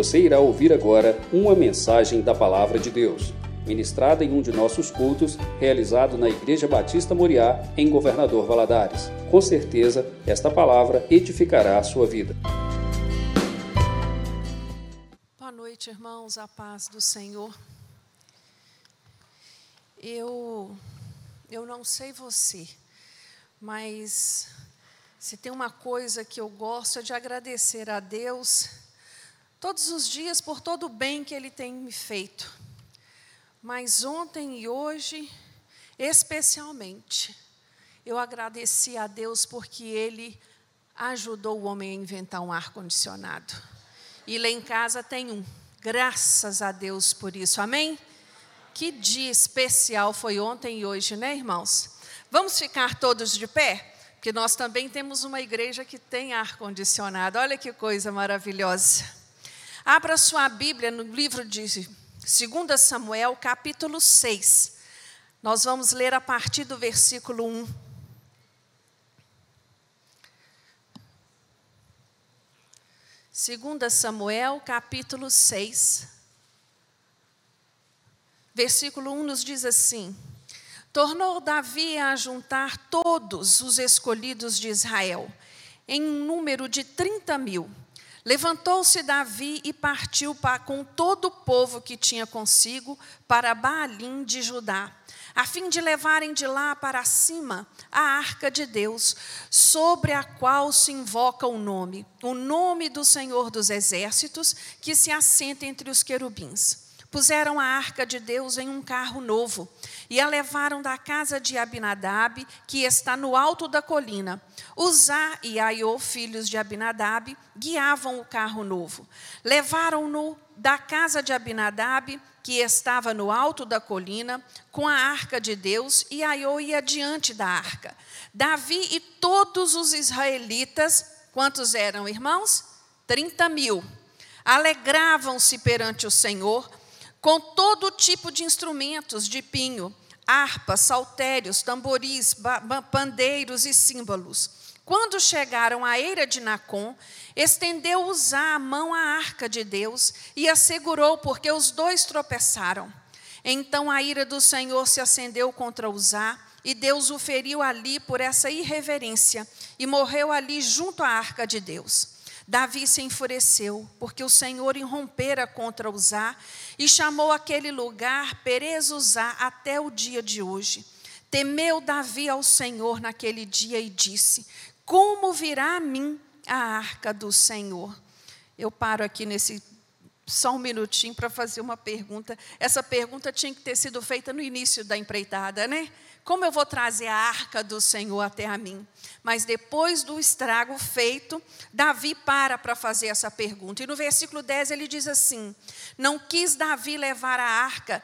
Você irá ouvir agora uma mensagem da Palavra de Deus, ministrada em um de nossos cultos, realizado na Igreja Batista Moriá, em Governador Valadares. Com certeza, esta palavra edificará a sua vida. Boa noite, irmãos, a paz do Senhor. Eu, eu não sei você, mas se tem uma coisa que eu gosto é de agradecer a Deus todos os dias por todo o bem que Ele tem me feito. Mas ontem e hoje, especialmente, eu agradeci a Deus porque Ele ajudou o homem a inventar um ar-condicionado. E lá em casa tem um. Graças a Deus por isso. Amém? Que dia especial foi ontem e hoje, né, irmãos? Vamos ficar todos de pé? Porque nós também temos uma igreja que tem ar-condicionado. Olha que coisa maravilhosa. Abra sua Bíblia no livro de 2 Samuel, capítulo 6. Nós vamos ler a partir do versículo 1. Segunda Samuel, capítulo 6, Versículo 1 nos diz assim: Tornou Davi a juntar todos os escolhidos de Israel, em um número de 30 mil. Levantou-se Davi e partiu para, com todo o povo que tinha consigo para Baalim de Judá, a fim de levarem de lá para cima a arca de Deus, sobre a qual se invoca o nome, o nome do Senhor dos Exércitos, que se assenta entre os querubins. Puseram a arca de Deus em um carro novo e a levaram da casa de Abinadab, que está no alto da colina. Uzá e Aiô, filhos de Abinadab, guiavam o carro novo. Levaram-no da casa de Abinadab, que estava no alto da colina, com a arca de Deus, e Aiô ia diante da arca. Davi e todos os israelitas, quantos eram irmãos? Trinta mil. Alegravam-se perante o Senhor com todo tipo de instrumentos de pinho, harpas, saltérios, tamboris, pandeiros e símbolos. Quando chegaram à eira de Nacon, estendeu Uzá a mão à arca de Deus e a segurou, porque os dois tropeçaram. Então a ira do Senhor se acendeu contra Uzá, e Deus o feriu ali por essa irreverência, e morreu ali junto à arca de Deus. Davi se enfureceu, porque o Senhor irrompera contra Uzá e chamou aquele lugar Perez Uzá até o dia de hoje. Temeu Davi ao Senhor naquele dia e disse: Como virá a mim a arca do Senhor? Eu paro aqui nesse só um minutinho para fazer uma pergunta. Essa pergunta tinha que ter sido feita no início da empreitada, né? Como eu vou trazer a arca do Senhor até a mim? Mas depois do estrago feito, Davi para para fazer essa pergunta. E no versículo 10 ele diz assim: Não quis Davi levar a arca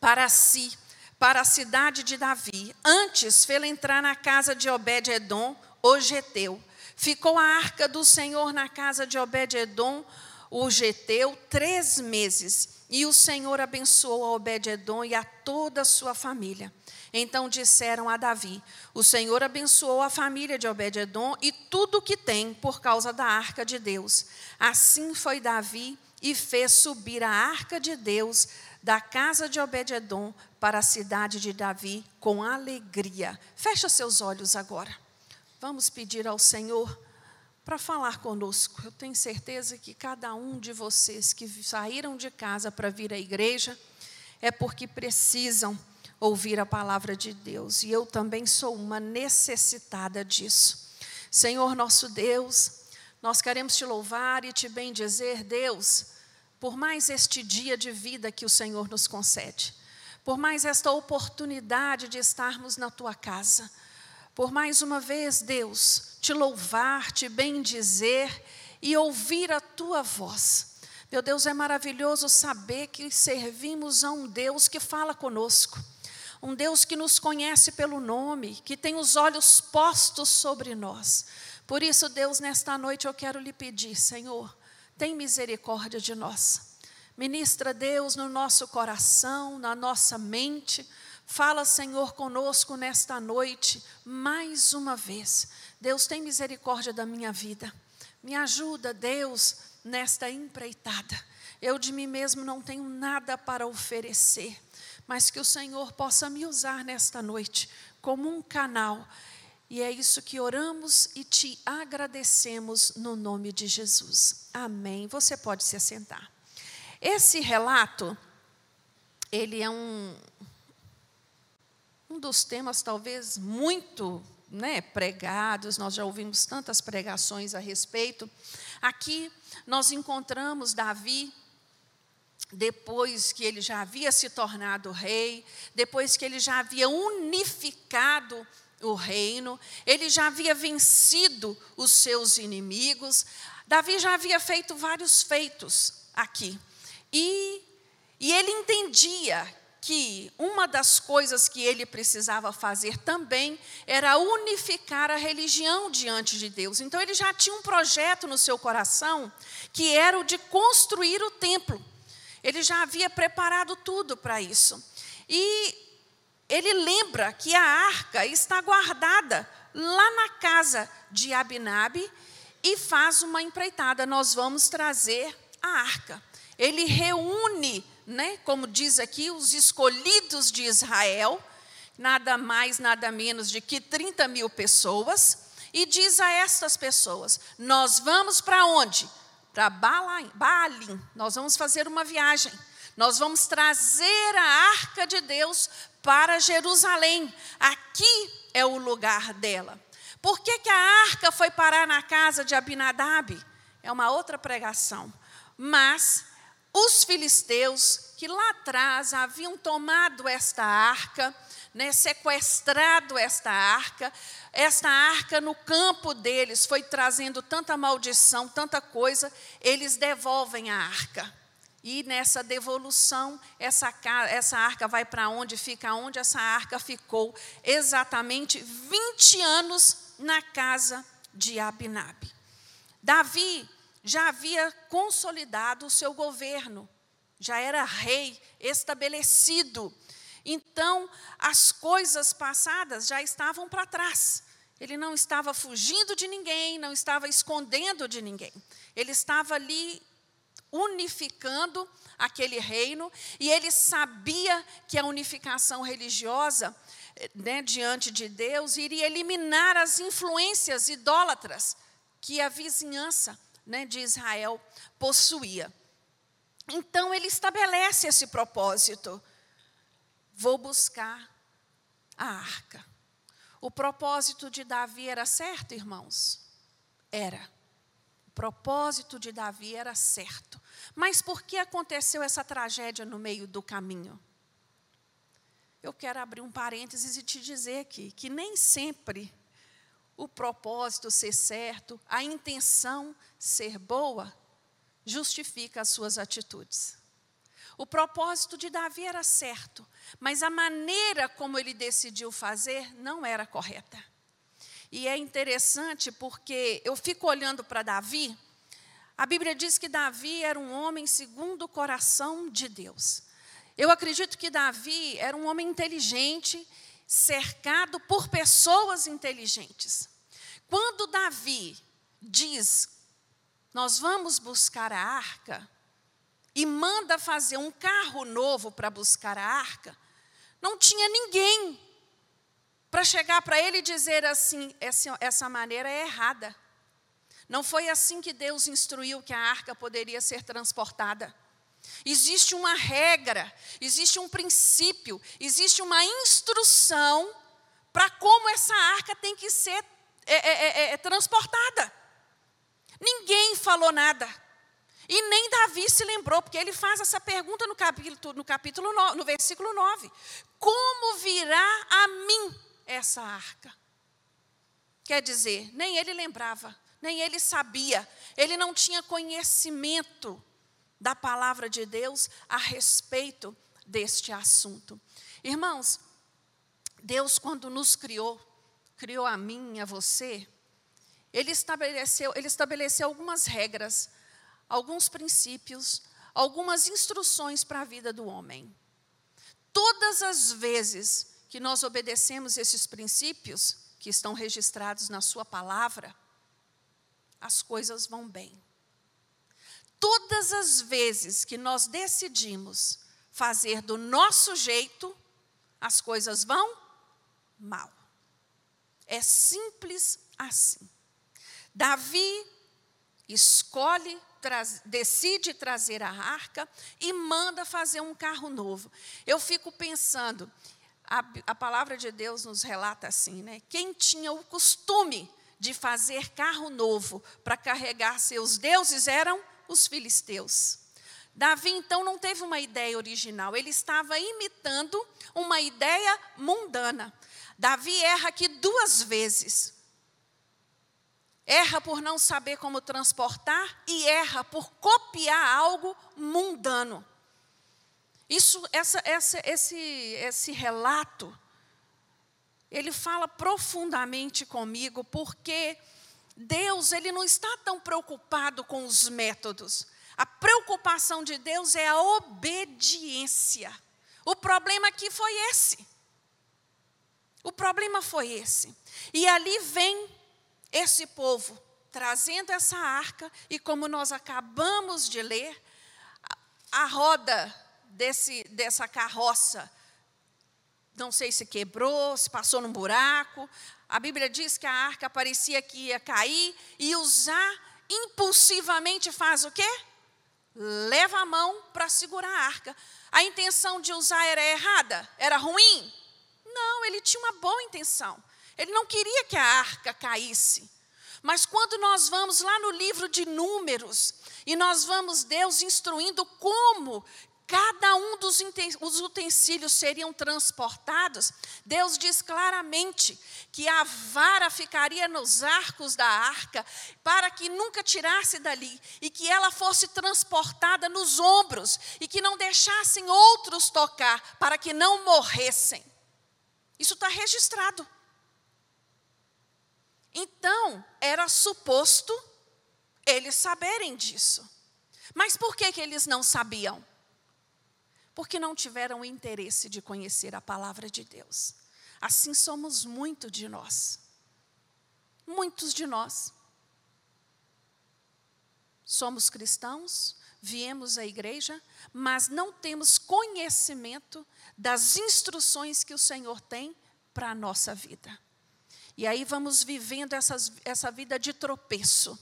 para si, para a cidade de Davi. Antes fê-la entrar na casa de Obed-Edom, o Geteu. Ficou a arca do Senhor na casa de Obed-Edom, o Geteu, três meses. E o Senhor abençoou a Obed-Edom e a toda a sua família. Então disseram a Davi: O Senhor abençoou a família de Obed-Edom e tudo o que tem por causa da arca de Deus. Assim foi Davi e fez subir a arca de Deus da casa de Obed-Edom para a cidade de Davi com alegria. Fecha seus olhos agora. Vamos pedir ao Senhor para falar conosco. Eu tenho certeza que cada um de vocês que saíram de casa para vir à igreja é porque precisam ouvir a palavra de Deus. E eu também sou uma necessitada disso. Senhor nosso Deus, nós queremos te louvar e te bendizer, Deus, por mais este dia de vida que o Senhor nos concede, por mais esta oportunidade de estarmos na tua casa, por mais uma vez, Deus, te louvar, te bendizer e ouvir a tua voz. Meu Deus, é maravilhoso saber que servimos a um Deus que fala conosco um Deus que nos conhece pelo nome, que tem os olhos postos sobre nós. Por isso, Deus, nesta noite eu quero lhe pedir, Senhor, tem misericórdia de nós. Ministra, Deus, no nosso coração, na nossa mente. Fala, Senhor, conosco nesta noite, mais uma vez. Deus, tem misericórdia da minha vida. Me ajuda, Deus, nesta empreitada. Eu de mim mesmo não tenho nada para oferecer, mas que o Senhor possa me usar nesta noite como um canal. E é isso que oramos e te agradecemos no nome de Jesus. Amém. Você pode se assentar. Esse relato, ele é um, um dos temas talvez muito né, pregados, nós já ouvimos tantas pregações a respeito. Aqui nós encontramos Davi, depois que ele já havia se tornado rei, depois que ele já havia unificado o reino, ele já havia vencido os seus inimigos, Davi já havia feito vários feitos aqui. E, e ele entendia que uma das coisas que ele precisava fazer também era unificar a religião diante de Deus. Então ele já tinha um projeto no seu coração que era o de construir o templo. Ele já havia preparado tudo para isso. E ele lembra que a arca está guardada lá na casa de Abinabe e faz uma empreitada. Nós vamos trazer a arca. Ele reúne né, como diz aqui, os escolhidos de Israel, nada mais, nada menos de que 30 mil pessoas, e diz a estas pessoas: Nós vamos para onde? Para Baalim. Nós vamos fazer uma viagem. Nós vamos trazer a arca de Deus para Jerusalém. Aqui é o lugar dela. Por que, que a arca foi parar na casa de Abinadab? É uma outra pregação. Mas os filisteus, que lá atrás haviam tomado esta arca, né, sequestrado esta arca, esta arca no campo deles foi trazendo tanta maldição, tanta coisa, eles devolvem a arca. E nessa devolução, essa, essa arca vai para onde? Fica onde? Essa arca ficou exatamente 20 anos na casa de Abinabe. Davi já havia consolidado o seu governo, já era rei estabelecido. Então, as coisas passadas já estavam para trás. Ele não estava fugindo de ninguém, não estava escondendo de ninguém. Ele estava ali unificando aquele reino e ele sabia que a unificação religiosa né, diante de Deus iria eliminar as influências idólatras que a vizinhança né, de Israel possuía. Então ele estabelece esse propósito. Vou buscar a arca. O propósito de Davi era certo, irmãos? Era. O propósito de Davi era certo. Mas por que aconteceu essa tragédia no meio do caminho? Eu quero abrir um parênteses e te dizer aqui que nem sempre o propósito ser certo, a intenção ser boa, justifica as suas atitudes. O propósito de Davi era certo, mas a maneira como ele decidiu fazer não era correta. E é interessante porque eu fico olhando para Davi, a Bíblia diz que Davi era um homem segundo o coração de Deus. Eu acredito que Davi era um homem inteligente cercado por pessoas inteligentes. Quando Davi diz, nós vamos buscar a arca, e manda fazer um carro novo para buscar a arca, não tinha ninguém para chegar para ele e dizer assim: essa, essa maneira é errada. Não foi assim que Deus instruiu que a arca poderia ser transportada. Existe uma regra, existe um princípio, existe uma instrução para como essa arca tem que ser é é, é, é, transportada. Ninguém falou nada. E nem Davi se lembrou, porque ele faz essa pergunta no capítulo, no, capítulo no, no versículo 9: Como virá a mim essa arca? Quer dizer, nem ele lembrava, nem ele sabia, ele não tinha conhecimento da palavra de Deus a respeito deste assunto. Irmãos, Deus, quando nos criou, criou a mim, a você, ele estabeleceu, ele estabeleceu algumas regras, alguns princípios, algumas instruções para a vida do homem. Todas as vezes que nós obedecemos esses princípios, que estão registrados na Sua palavra, as coisas vão bem. todas as vezes que nós decidimos fazer do nosso jeito, as coisas vão mal. É simples assim. Davi escolhe, decide trazer a arca e manda fazer um carro novo. Eu fico pensando, a, a palavra de Deus nos relata assim, né? Quem tinha o costume de fazer carro novo para carregar seus deuses eram os filisteus. Davi então não teve uma ideia original, ele estava imitando uma ideia mundana. Davi erra aqui duas vezes. Erra por não saber como transportar e erra por copiar algo mundano. Isso, essa, essa, esse, esse relato, ele fala profundamente comigo, porque Deus ele não está tão preocupado com os métodos. A preocupação de Deus é a obediência. O problema aqui foi esse. O problema foi esse. E ali vem esse povo trazendo essa arca, e como nós acabamos de ler, a roda desse, dessa carroça, não sei se quebrou, se passou num buraco. A Bíblia diz que a arca parecia que ia cair, e usar impulsivamente faz o quê? Leva a mão para segurar a arca. A intenção de usar era errada? Era ruim? Não, ele tinha uma boa intenção. Ele não queria que a arca caísse. Mas quando nós vamos lá no livro de Números, e nós vamos Deus instruindo como cada um dos utensílios seriam transportados, Deus diz claramente que a vara ficaria nos arcos da arca, para que nunca tirasse dali, e que ela fosse transportada nos ombros, e que não deixassem outros tocar, para que não morressem. Isso está registrado. Então, era suposto eles saberem disso. Mas por que, que eles não sabiam? Porque não tiveram interesse de conhecer a palavra de Deus. Assim somos muito de nós. Muitos de nós. Somos cristãos, viemos à igreja, mas não temos conhecimento das instruções que o Senhor tem para a nossa vida. E aí vamos vivendo essas, essa vida de tropeço,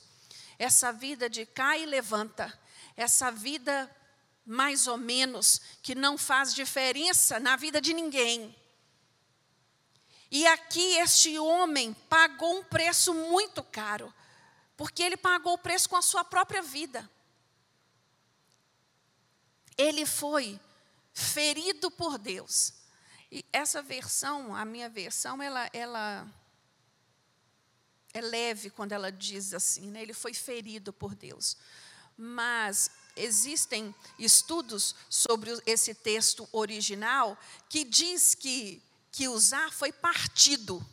essa vida de cai e levanta, essa vida mais ou menos que não faz diferença na vida de ninguém. E aqui este homem pagou um preço muito caro, porque ele pagou o preço com a sua própria vida. Ele foi ferido por Deus. E essa versão, a minha versão, ela, ela é leve quando ela diz assim, né? ele foi ferido por Deus. Mas existem estudos sobre esse texto original que diz que, que Uzá foi partido,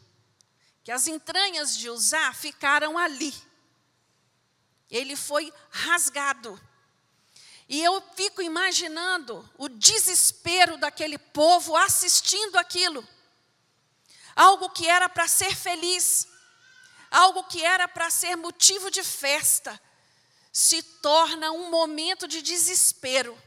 que as entranhas de Uzá ficaram ali. Ele foi rasgado. E eu fico imaginando o desespero daquele povo assistindo aquilo. Algo que era para ser feliz, algo que era para ser motivo de festa, se torna um momento de desespero,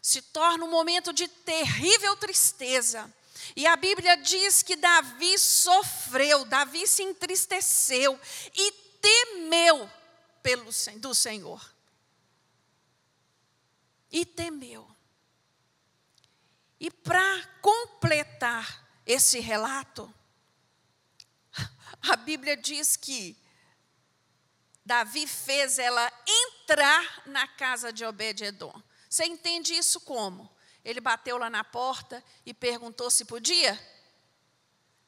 se torna um momento de terrível tristeza. E a Bíblia diz que Davi sofreu, Davi se entristeceu e temeu pelo, do Senhor e temeu. E para completar esse relato, a Bíblia diz que Davi fez ela entrar na casa de Obed-Edom. Você entende isso como? Ele bateu lá na porta e perguntou se podia?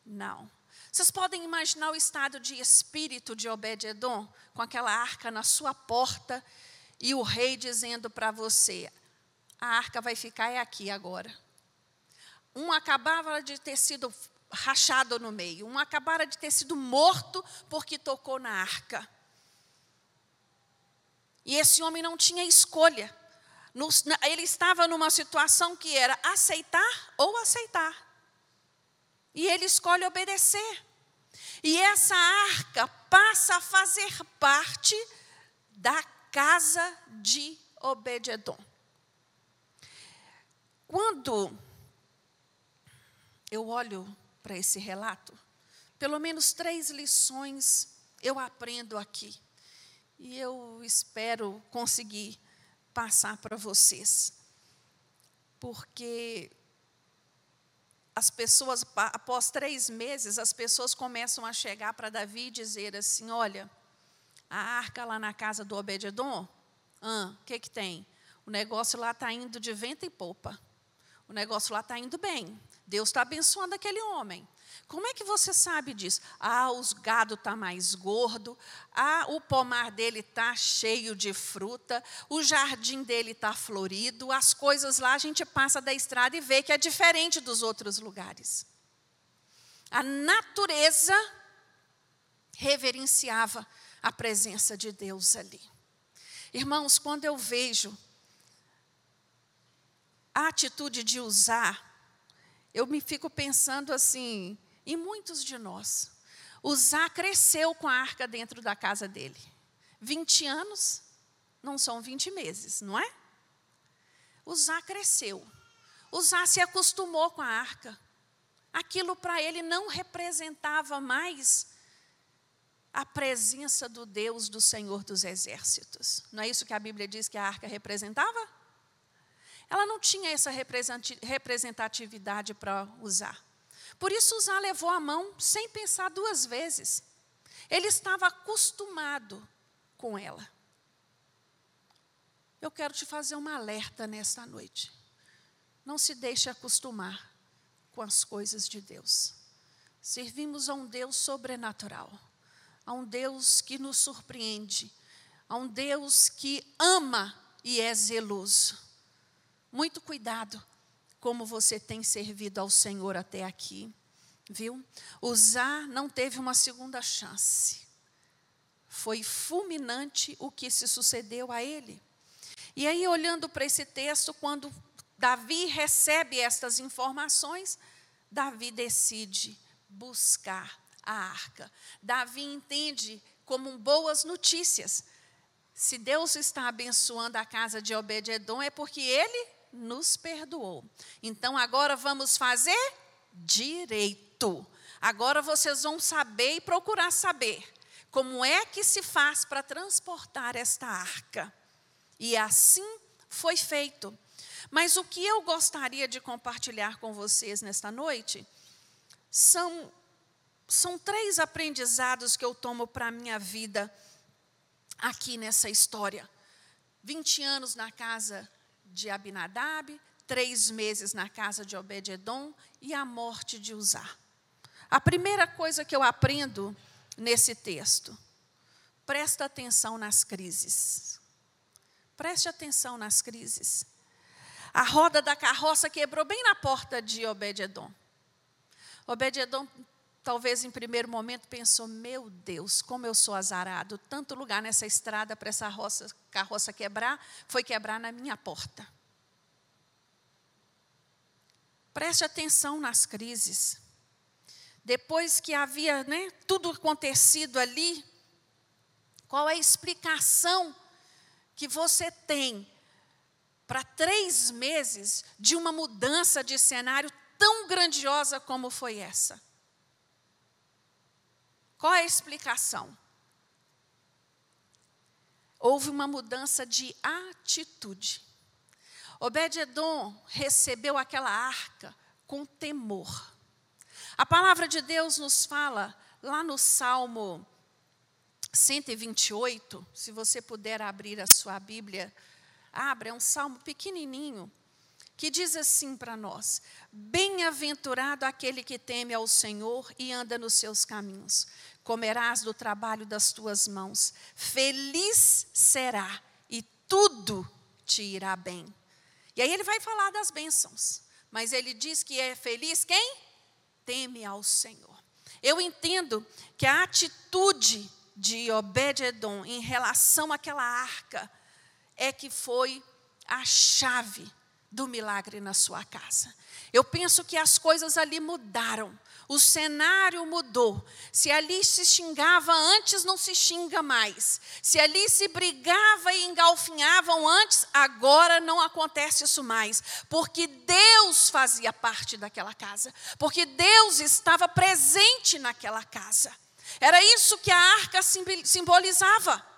Não. Vocês podem imaginar o estado de espírito de Obed-Edom, com aquela arca na sua porta, e o rei dizendo para você: a arca vai ficar é aqui agora. Um acabava de ter sido rachado no meio, um acabara de ter sido morto porque tocou na arca. E esse homem não tinha escolha. Ele estava numa situação que era aceitar ou aceitar. E ele escolhe obedecer. E essa arca passa a fazer parte da casa de Obededon. Quando eu olho para esse relato, pelo menos três lições eu aprendo aqui. E eu espero conseguir passar para vocês. Porque as pessoas, após três meses, as pessoas começam a chegar para Davi e dizer assim: Olha, a arca lá na casa do Obededon, o ah, que, que tem? O negócio lá está indo de vento e popa. O negócio lá está indo bem. Deus está abençoando aquele homem. Como é que você sabe disso? Ah, os gado está mais gordo, ah, o pomar dele está cheio de fruta, o jardim dele está florido, as coisas lá a gente passa da estrada e vê que é diferente dos outros lugares. A natureza reverenciava a presença de Deus ali. Irmãos, quando eu vejo a atitude de usar, eu me fico pensando assim, e muitos de nós. Uzá cresceu com a arca dentro da casa dele. 20 anos não são 20 meses, não é? Uzá cresceu. Uzá se acostumou com a arca. Aquilo para ele não representava mais a presença do Deus do Senhor dos Exércitos. Não é isso que a Bíblia diz que a arca representava? Ela não tinha essa representatividade para usar. Por isso, Uzá levou a mão sem pensar duas vezes. Ele estava acostumado com ela. Eu quero te fazer uma alerta nesta noite. Não se deixe acostumar com as coisas de Deus. Servimos a um Deus sobrenatural, a um Deus que nos surpreende, a um Deus que ama e é zeloso. Muito cuidado como você tem servido ao Senhor até aqui. Viu? Usar não teve uma segunda chance. Foi fulminante o que se sucedeu a ele. E aí, olhando para esse texto, quando Davi recebe estas informações, Davi decide buscar a arca. Davi entende como boas notícias. Se Deus está abençoando a casa de Obed-Edom, é porque ele nos perdoou. Então agora vamos fazer direito. Agora vocês vão saber e procurar saber como é que se faz para transportar esta arca. E assim foi feito. Mas o que eu gostaria de compartilhar com vocês nesta noite são, são três aprendizados que eu tomo para a minha vida aqui nessa história. 20 anos na casa de Abinadab, três meses na casa de Obed-Edom e a morte de Uzá. A primeira coisa que eu aprendo nesse texto, presta atenção nas crises. Preste atenção nas crises. A roda da carroça quebrou bem na porta de Obed-Edom. Obed-Edom, talvez em primeiro momento, pensou: Meu Deus, como eu sou azarado. Tanto lugar nessa estrada para essa roça, carroça quebrar, foi quebrar na minha porta. Preste atenção nas crises. Depois que havia né, tudo acontecido ali, qual é a explicação que você tem para três meses de uma mudança de cenário tão grandiosa como foi essa? Qual é a explicação? Houve uma mudança de atitude. Obed-Edom recebeu aquela arca com temor. A palavra de Deus nos fala lá no Salmo 128, se você puder abrir a sua Bíblia, abra, é um salmo pequenininho, que diz assim para nós: Bem-aventurado aquele que teme ao Senhor e anda nos seus caminhos, comerás do trabalho das tuas mãos, feliz será e tudo te irá bem. E aí ele vai falar das bênçãos. Mas ele diz que é feliz quem? Teme ao Senhor. Eu entendo que a atitude de Obed-Edom em relação àquela arca é que foi a chave do milagre na sua casa. Eu penso que as coisas ali mudaram, o cenário mudou. Se ali se xingava antes, não se xinga mais. Se ali se brigava e engalfinhavam antes, agora não acontece isso mais. Porque Deus fazia parte daquela casa. Porque Deus estava presente naquela casa. Era isso que a arca simbolizava.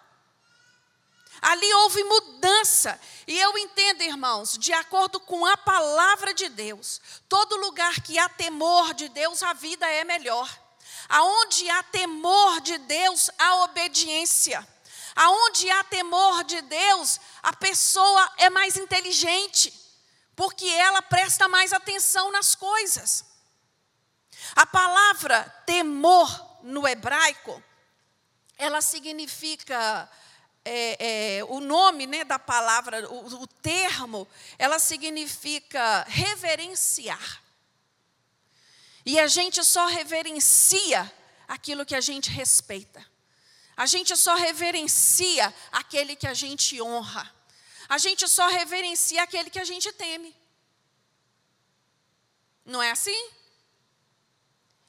Ali houve mudança. E eu entendo, irmãos, de acordo com a palavra de Deus, todo lugar que há temor de Deus, a vida é melhor. Aonde há temor de Deus, há obediência. Aonde há temor de Deus, a pessoa é mais inteligente, porque ela presta mais atenção nas coisas. A palavra temor no hebraico, ela significa é, é, o nome né, da palavra, o, o termo, ela significa reverenciar. E a gente só reverencia aquilo que a gente respeita. A gente só reverencia aquele que a gente honra. A gente só reverencia aquele que a gente teme. Não é assim?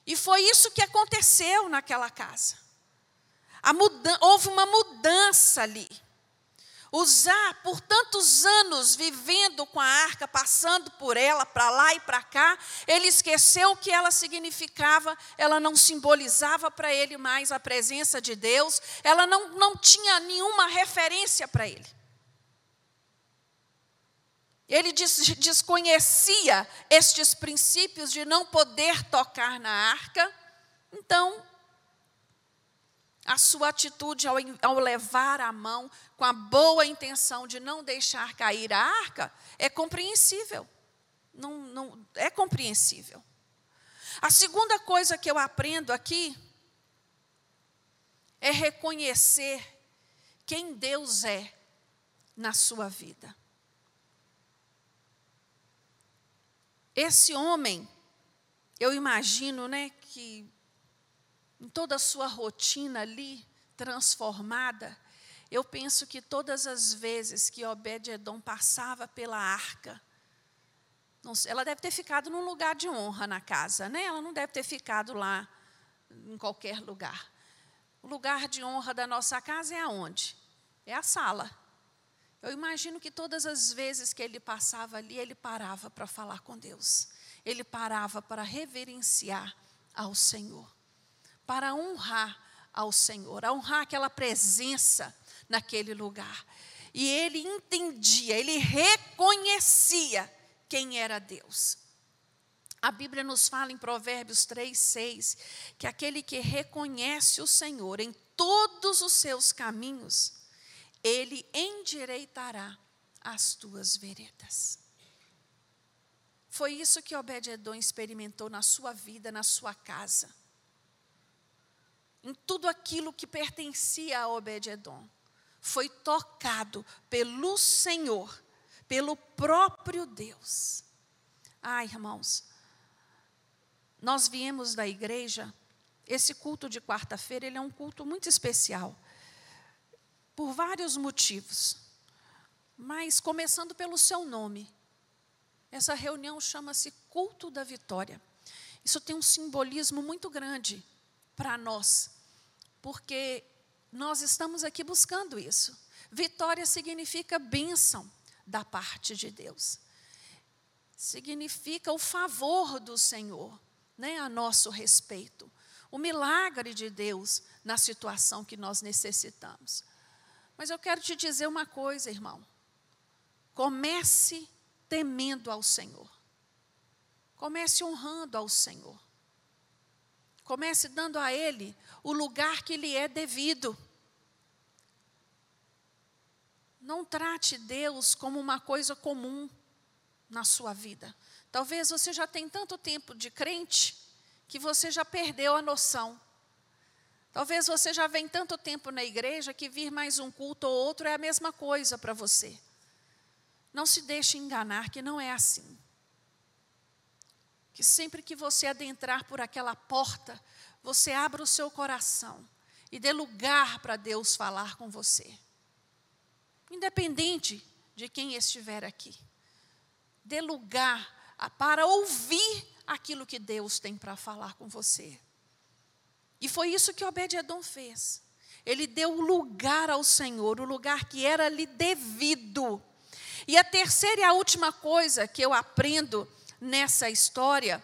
E foi isso que aconteceu naquela casa houve uma mudança ali. Usar por tantos anos vivendo com a arca, passando por ela, para lá e para cá, ele esqueceu o que ela significava, ela não simbolizava para ele mais a presença de Deus, ela não, não tinha nenhuma referência para ele. Ele des, desconhecia estes princípios de não poder tocar na arca, então a sua atitude ao, ao, levar a mão com a boa intenção de não deixar cair a arca é compreensível. Não, não, é compreensível. A segunda coisa que eu aprendo aqui é reconhecer quem Deus é na sua vida. Esse homem, eu imagino, né, que em toda a sua rotina ali transformada, eu penso que todas as vezes que Obed-Edom passava pela arca, sei, ela deve ter ficado num lugar de honra na casa, né? Ela não deve ter ficado lá em qualquer lugar. O lugar de honra da nossa casa é aonde? É a sala. Eu imagino que todas as vezes que ele passava ali, ele parava para falar com Deus. Ele parava para reverenciar ao Senhor para honrar ao Senhor, a honrar aquela presença naquele lugar. E ele entendia, ele reconhecia quem era Deus. A Bíblia nos fala em Provérbios 3, 6, que aquele que reconhece o Senhor em todos os seus caminhos, ele endireitará as tuas veredas. Foi isso que Obed-Edom experimentou na sua vida, na sua casa em tudo aquilo que pertencia a Obed-Edom, foi tocado pelo Senhor, pelo próprio Deus. Ai, irmãos, nós viemos da igreja, esse culto de quarta-feira, ele é um culto muito especial, por vários motivos, mas começando pelo seu nome. Essa reunião chama-se Culto da Vitória. Isso tem um simbolismo muito grande para nós, porque nós estamos aqui buscando isso. Vitória significa bênção da parte de Deus. Significa o favor do Senhor, né, a nosso respeito. O milagre de Deus na situação que nós necessitamos. Mas eu quero te dizer uma coisa, irmão. Comece temendo ao Senhor. Comece honrando ao Senhor. Comece dando a Ele o lugar que lhe é devido. Não trate Deus como uma coisa comum na sua vida. Talvez você já tenha tanto tempo de crente que você já perdeu a noção. Talvez você já vem tanto tempo na igreja que vir mais um culto ou outro é a mesma coisa para você. Não se deixe enganar que não é assim que sempre que você adentrar por aquela porta, você abra o seu coração e dê lugar para Deus falar com você. Independente de quem estiver aqui. dê lugar para ouvir aquilo que Deus tem para falar com você. E foi isso que Obed-Edom fez. Ele deu lugar ao Senhor, o lugar que era lhe devido. E a terceira e a última coisa que eu aprendo nessa história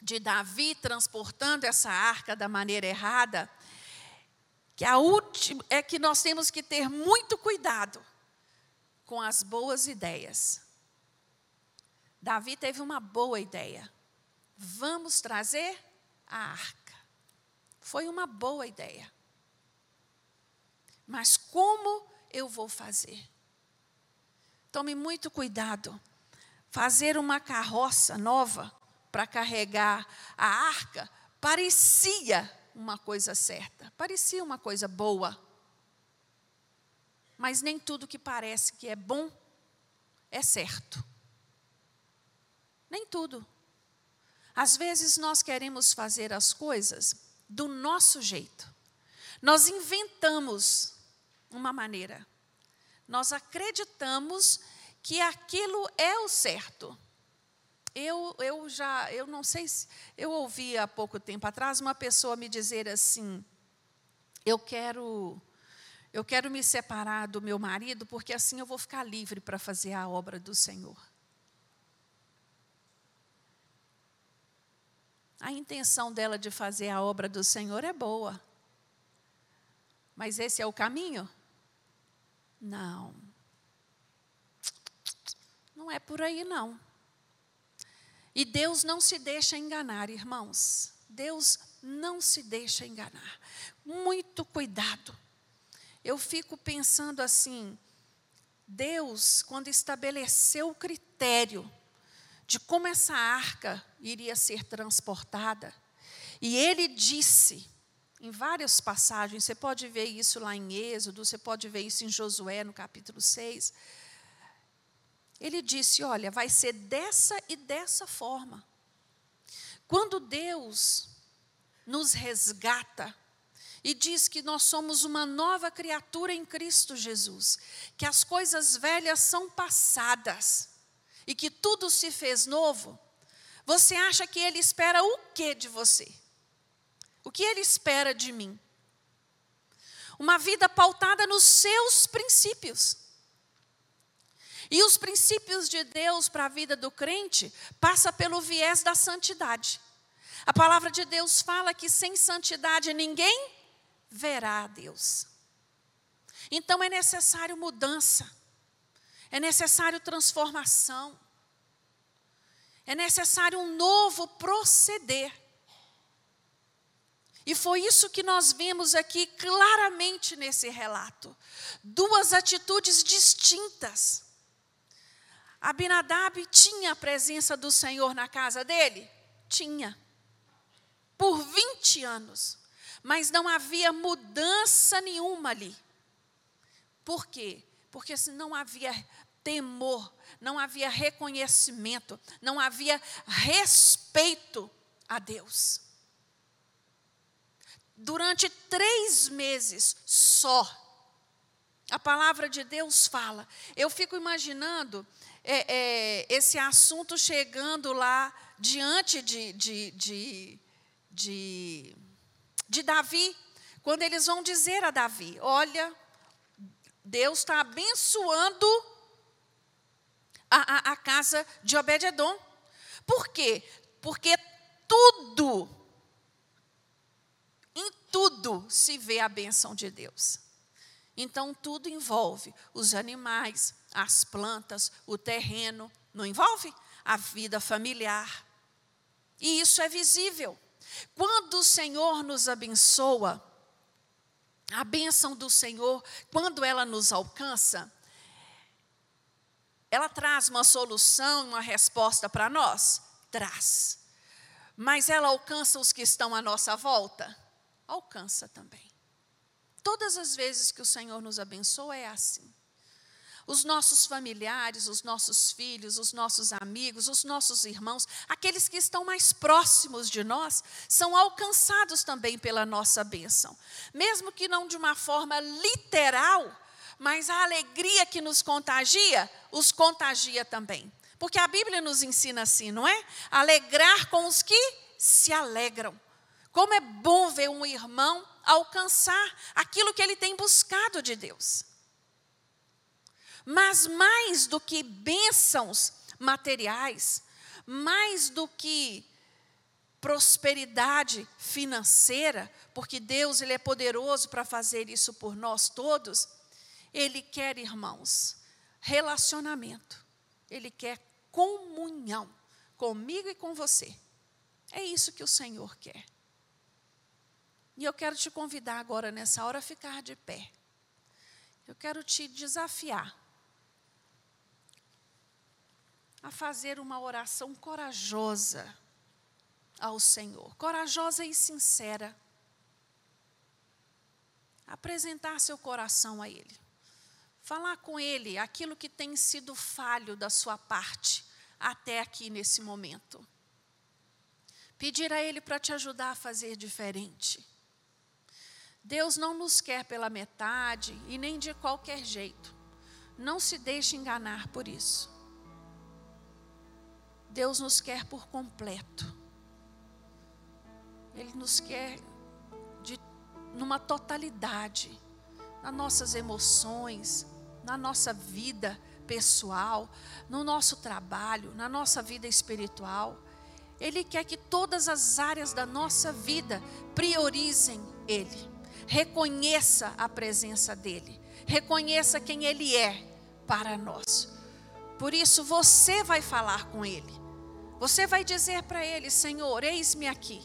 de Davi transportando essa arca da maneira errada, que a última é que nós temos que ter muito cuidado com as boas ideias. Davi teve uma boa ideia. Vamos trazer a arca. Foi uma boa ideia. Mas como eu vou fazer? Tome muito cuidado. Fazer uma carroça nova para carregar a arca parecia uma coisa certa, parecia uma coisa boa. Mas nem tudo que parece que é bom é certo. Nem tudo. Às vezes nós queremos fazer as coisas do nosso jeito. Nós inventamos uma maneira. Nós acreditamos que aquilo é o certo. Eu, eu já, eu não sei se, eu ouvi há pouco tempo atrás uma pessoa me dizer assim, eu quero, eu quero me separar do meu marido porque assim eu vou ficar livre para fazer a obra do Senhor. A intenção dela de fazer a obra do Senhor é boa. Mas esse é o caminho? Não. Não é por aí, não. E Deus não se deixa enganar, irmãos. Deus não se deixa enganar. Muito cuidado. Eu fico pensando assim: Deus, quando estabeleceu o critério de como essa arca iria ser transportada, e ele disse, em várias passagens, você pode ver isso lá em Êxodo, você pode ver isso em Josué, no capítulo 6 ele disse: Olha, vai ser dessa e dessa forma. Quando Deus nos resgata e diz que nós somos uma nova criatura em Cristo Jesus, que as coisas velhas são passadas e que tudo se fez novo, você acha que Ele espera o que de você? O que Ele espera de mim? Uma vida pautada nos seus princípios. E os princípios de Deus para a vida do crente passa pelo viés da santidade. A palavra de Deus fala que sem santidade ninguém verá a Deus. Então é necessário mudança. É necessário transformação. É necessário um novo proceder. E foi isso que nós vimos aqui claramente nesse relato. Duas atitudes distintas Abinadab tinha a presença do Senhor na casa dele? Tinha. Por 20 anos. Mas não havia mudança nenhuma ali. Por quê? Porque se não havia temor, não havia reconhecimento, não havia respeito a Deus. Durante três meses só, a palavra de Deus fala. Eu fico imaginando é, é, esse assunto chegando lá diante de, de, de, de, de Davi, quando eles vão dizer a Davi: Olha, Deus está abençoando a, a, a casa de Obed-Edom. Por quê? Porque tudo, em tudo se vê a benção de Deus. Então, tudo envolve os animais, as plantas, o terreno, não envolve a vida familiar. E isso é visível. Quando o Senhor nos abençoa, a bênção do Senhor, quando ela nos alcança, ela traz uma solução, uma resposta para nós? Traz. Mas ela alcança os que estão à nossa volta? Alcança também. Todas as vezes que o Senhor nos abençoa é assim. Os nossos familiares, os nossos filhos, os nossos amigos, os nossos irmãos, aqueles que estão mais próximos de nós, são alcançados também pela nossa bênção. Mesmo que não de uma forma literal, mas a alegria que nos contagia, os contagia também. Porque a Bíblia nos ensina assim, não é? Alegrar com os que se alegram. Como é bom ver um irmão alcançar aquilo que ele tem buscado de Deus. Mas mais do que bênçãos materiais, mais do que prosperidade financeira, porque Deus ele é poderoso para fazer isso por nós todos, ele quer, irmãos, relacionamento. Ele quer comunhão comigo e com você. É isso que o Senhor quer. E eu quero te convidar agora, nessa hora, a ficar de pé. Eu quero te desafiar a fazer uma oração corajosa ao Senhor, corajosa e sincera. Apresentar seu coração a Ele. Falar com Ele aquilo que tem sido falho da sua parte até aqui nesse momento. Pedir a Ele para te ajudar a fazer diferente. Deus não nos quer pela metade e nem de qualquer jeito. Não se deixe enganar por isso. Deus nos quer por completo. Ele nos quer de, numa totalidade, nas nossas emoções, na nossa vida pessoal, no nosso trabalho, na nossa vida espiritual. Ele quer que todas as áreas da nossa vida priorizem Ele reconheça a presença dEle, reconheça quem Ele é para nós. Por isso, você vai falar com Ele, você vai dizer para Ele: Senhor, eis-me aqui.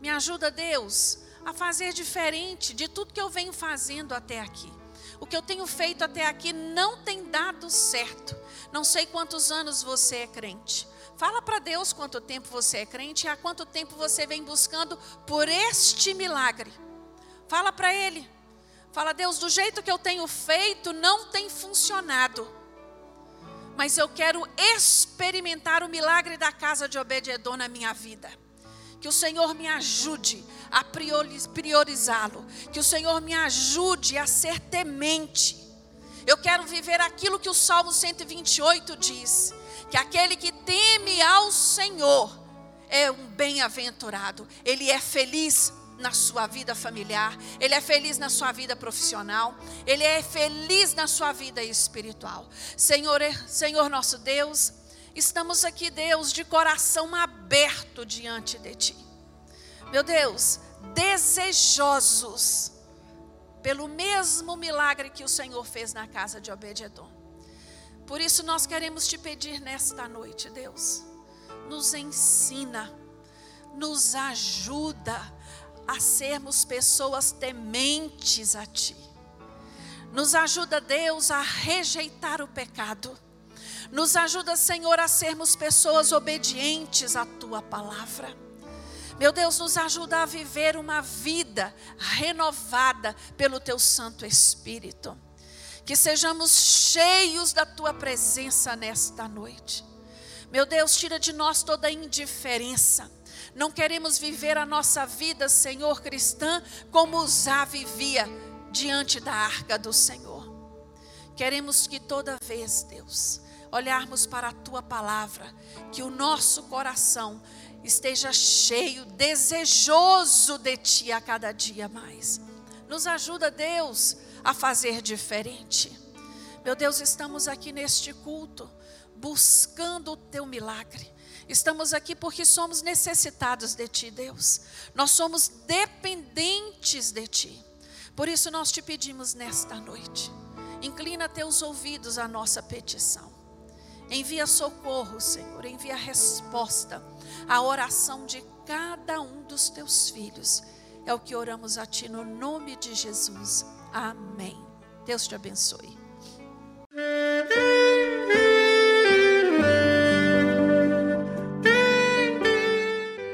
Me ajuda, Deus, a fazer diferente de tudo que eu venho fazendo até aqui. O que eu tenho feito até aqui não tem dado certo. Não sei quantos anos você é crente. Fala para Deus quanto tempo você é crente e há quanto tempo você vem buscando por este milagre. Fala para Ele. Fala, Deus, do jeito que eu tenho feito, não tem funcionado. Mas eu quero experimentar o milagre da casa de Obed-Edom na minha vida. Que o Senhor me ajude a priorizá-lo. Que o Senhor me ajude a ser temente. Eu quero viver aquilo que o Salmo 128 diz que aquele que teme ao Senhor é um bem-aventurado, ele é feliz na sua vida familiar, ele é feliz na sua vida profissional, ele é feliz na sua vida espiritual. Senhor, Senhor nosso Deus, estamos aqui, Deus, de coração aberto diante de ti. Meu Deus, desejosos pelo mesmo milagre que o Senhor fez na casa de Obed-edom. Por isso nós queremos te pedir nesta noite, Deus, nos ensina, nos ajuda a sermos pessoas tementes a Ti. Nos ajuda, Deus, a rejeitar o pecado. Nos ajuda, Senhor, a sermos pessoas obedientes à Tua palavra. Meu Deus, nos ajuda a viver uma vida renovada pelo Teu Santo Espírito que sejamos cheios da tua presença nesta noite. Meu Deus, tira de nós toda indiferença. Não queremos viver a nossa vida, Senhor cristã, como Uzá vivia diante da arca do Senhor. Queremos que toda vez, Deus, olharmos para a tua palavra, que o nosso coração esteja cheio, desejoso de ti a cada dia mais. Nos ajuda, Deus, a fazer diferente. Meu Deus, estamos aqui neste culto buscando o teu milagre. Estamos aqui porque somos necessitados de ti, Deus. Nós somos dependentes de ti. Por isso nós te pedimos nesta noite. Inclina teus ouvidos à nossa petição. Envia socorro, Senhor, envia resposta à oração de cada um dos teus filhos. É o que oramos a Ti no nome de Jesus. Amém. Deus te abençoe.